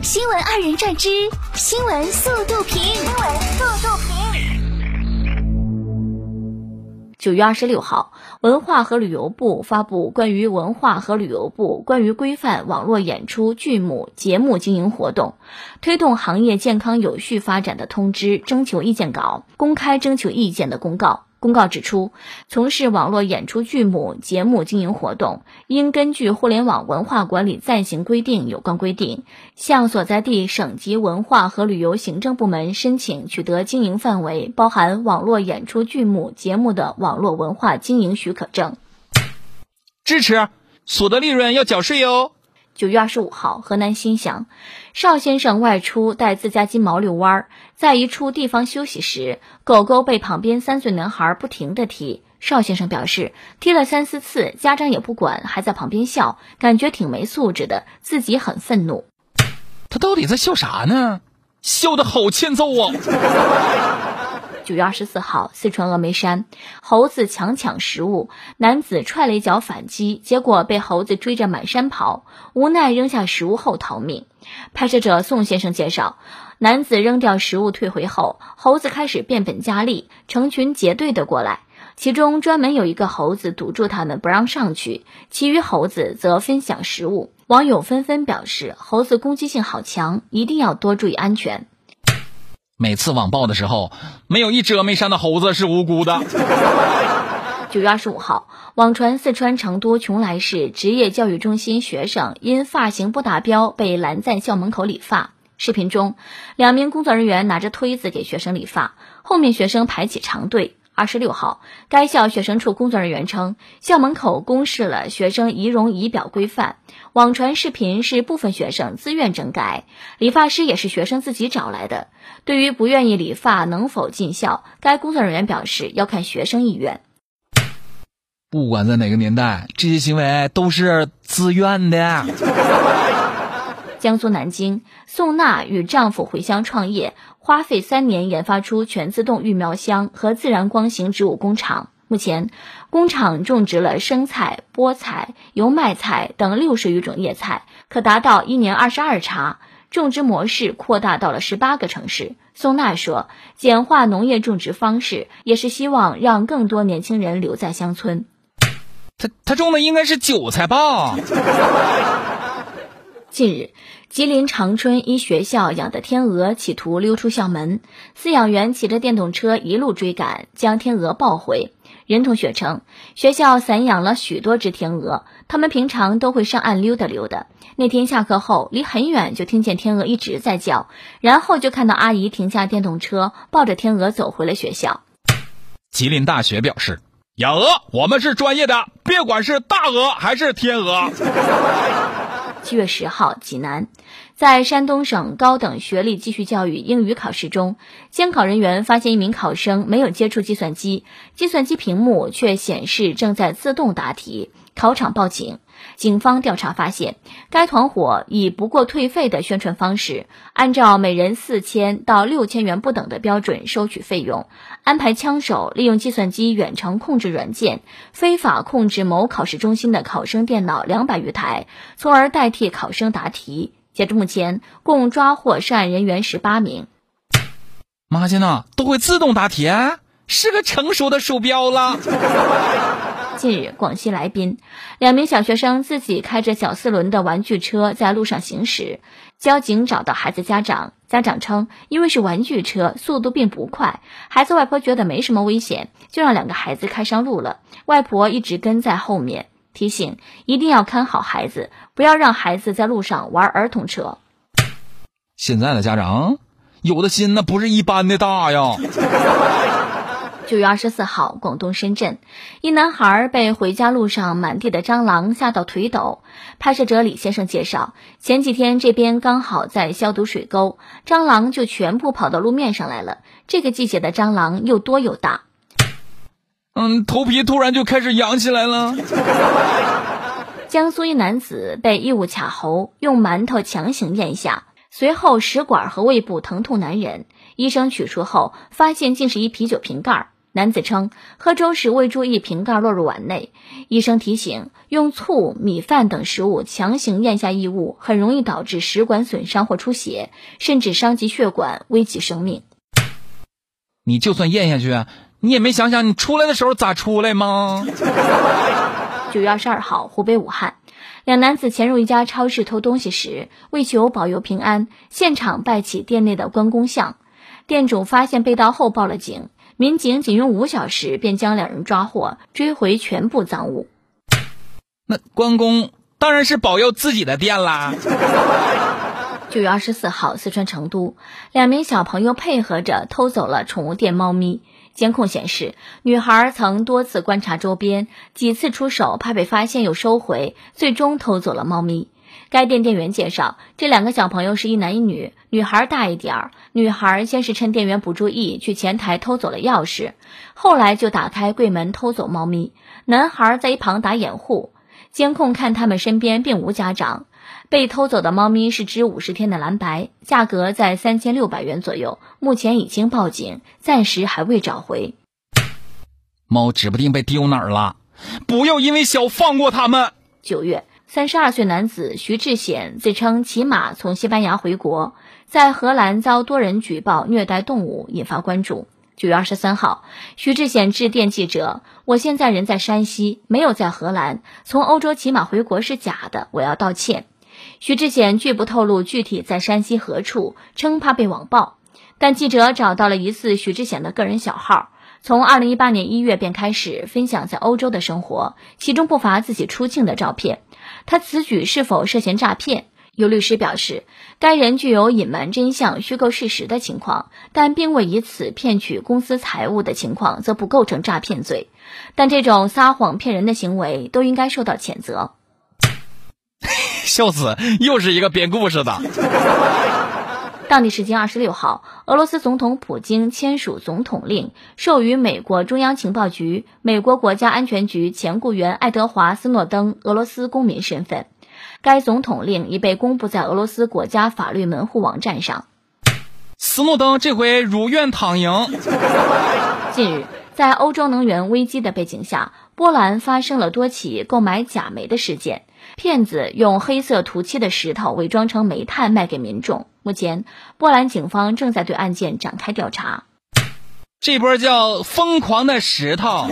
新闻二人转之新闻速度评。新闻速度评。九月二十六号，文化和旅游部发布关于文化和旅游部关于规范网络演出剧目节目经营活动、推动行业健康有序发展的通知（征求意见稿）公开征求意见的公告。公告指出，从事网络演出剧目节目经营活动，应根据《互联网文化管理暂行规定》有关规定，向所在地省级文化和旅游行政部门申请取得经营范围包含网络演出剧目节目的网络文化经营许可证。支持，所得利润要缴税哟。九月二十五号，河南新乡邵先生外出带自家金毛遛弯儿，在一处地方休息时，狗狗被旁边三岁男孩不停地踢。邵先生表示，踢了三四次，家长也不管，还在旁边笑，感觉挺没素质的，自己很愤怒。他到底在笑啥呢？笑得好欠揍啊！九月二十四号，四川峨眉山，猴子强抢食物，男子踹了一脚反击，结果被猴子追着满山跑，无奈扔下食物后逃命。拍摄者宋先生介绍，男子扔掉食物退回后，猴子开始变本加厉，成群结队的过来，其中专门有一个猴子堵住他们不让上去，其余猴子则分享食物。网友纷纷表示，猴子攻击性好强，一定要多注意安全。每次网暴的时候，没有一只峨眉山的猴子是无辜的。九月二十五号，网传四川成都邛崃市职业教育中心学生因发型不达标被拦在校门口理发。视频中，两名工作人员拿着推子给学生理发，后面学生排起长队。二十六号，该校学生处工作人员称，校门口公示了学生仪容仪表规范。网传视频是部分学生自愿整改，理发师也是学生自己找来的。对于不愿意理发能否进校，该工作人员表示要看学生意愿。不管在哪个年代，这些行为都是自愿的。江苏南京，宋娜与丈夫回乡创业，花费三年研发出全自动育苗箱和自然光型植物工厂。目前，工厂种植了生菜、菠菜、油麦菜等六十余种叶菜，可达到一年二十二茬。种植模式扩大到了十八个城市。宋娜说：“简化农业种植方式，也是希望让更多年轻人留在乡村。”他他种的应该是韭菜吧？近日，吉林长春一学校养的天鹅企图溜出校门，饲养员骑着电动车一路追赶，将天鹅抱回。任同学称，学校散养了许多只天鹅，他们平常都会上岸溜达溜达。那天下课后，离很远就听见天鹅一直在叫，然后就看到阿姨停下电动车，抱着天鹅走回了学校。吉林大学表示，养鹅我们是专业的，别管是大鹅还是天鹅。七月十号，济南，在山东省高等学历继续教育英语考试中，监考人员发现一名考生没有接触计算机，计算机屏幕却显示正在自动答题。考场报警，警方调查发现，该团伙以不过退费的宣传方式，按照每人四千到六千元不等的标准收取费用，安排枪手利用计算机远程控制软件，非法控制某考试中心的考生电脑两百余台，从而代替考生答题。截至目前，共抓获涉案人员十八名。妈亲呐，都会自动答题，是个成熟的鼠标了。近日，广西来宾，两名小学生自己开着小四轮的玩具车在路上行驶。交警找到孩子家长，家长称，因为是玩具车，速度并不快，孩子外婆觉得没什么危险，就让两个孩子开上路了。外婆一直跟在后面，提醒一定要看好孩子，不要让孩子在路上玩儿童车。现在的家长，有的心那不是一般的大呀。九月二十四号，广东深圳，一男孩被回家路上满地的蟑螂吓到腿抖。拍摄者李先生介绍，前几天这边刚好在消毒水沟，蟑螂就全部跑到路面上来了。这个季节的蟑螂又多又大。嗯，头皮突然就开始痒起来了。江苏一男子被异物卡喉，用馒头强行咽下，随后食管和胃部疼痛难忍，医生取出后发现竟是一啤酒瓶盖。男子称，喝粥时未注意瓶盖落入碗内，医生提醒，用醋、米饭等食物强行咽下异物，很容易导致食管损伤或出血，甚至伤及血管，危及生命。你就算咽下去，你也没想想你出来的时候咋出来吗？九月二十二号，湖北武汉，两男子潜入一家超市偷东西时，为求保佑平安，现场拜起店内的关公像。店主发现被盗后报了警，民警仅用五小时便将两人抓获，追回全部赃物。那关公当然是保佑自己的店啦。九月二十四号，四川成都，两名小朋友配合着偷走了宠物店猫咪。监控显示，女孩曾多次观察周边，几次出手，怕被发现又收回，最终偷走了猫咪。该店店员介绍，这两个小朋友是一男一女，女孩大一点儿。女孩先是趁店员不注意，去前台偷走了钥匙，后来就打开柜门偷走猫咪。男孩在一旁打掩护。监控看他们身边并无家长。被偷走的猫咪是只五十天的蓝白，价格在三千六百元左右。目前已经报警，暂时还未找回。猫指不定被丢哪儿了，不要因为小放过他们。九月，三十二岁男子徐志显自称骑马从西班牙回国，在荷兰遭多人举报虐待动物，引发关注。九月二十三号，徐志显致电记者：“我现在人在山西，没有在荷兰，从欧洲骑马回国是假的，我要道歉。”徐志显拒不透露具体在山西何处，称怕被网暴。但记者找到了疑似徐志显的个人小号，从二零一八年一月便开始分享在欧洲的生活，其中不乏自己出境的照片。他此举是否涉嫌诈骗？有律师表示，该人具有隐瞒真相、虚构事实的情况，但并未以此骗取公司财物的情况，则不构成诈骗罪。但这种撒谎骗人的行为都应该受到谴责。笑死，又是一个编故事的。当地时间二十六号，俄罗斯总统普京签署总统令，授予美国中央情报局、美国国家安全局前雇员爱德华·斯诺登俄罗斯公民身份。该总统令已被公布在俄罗斯国家法律门户网站上。斯诺登这回如愿躺赢。近日，在欧洲能源危机的背景下，波兰发生了多起购买假煤的事件。骗子用黑色涂漆的石头伪装成煤炭卖给民众。目前，波兰警方正在对案件展开调查。这波叫疯狂的石头。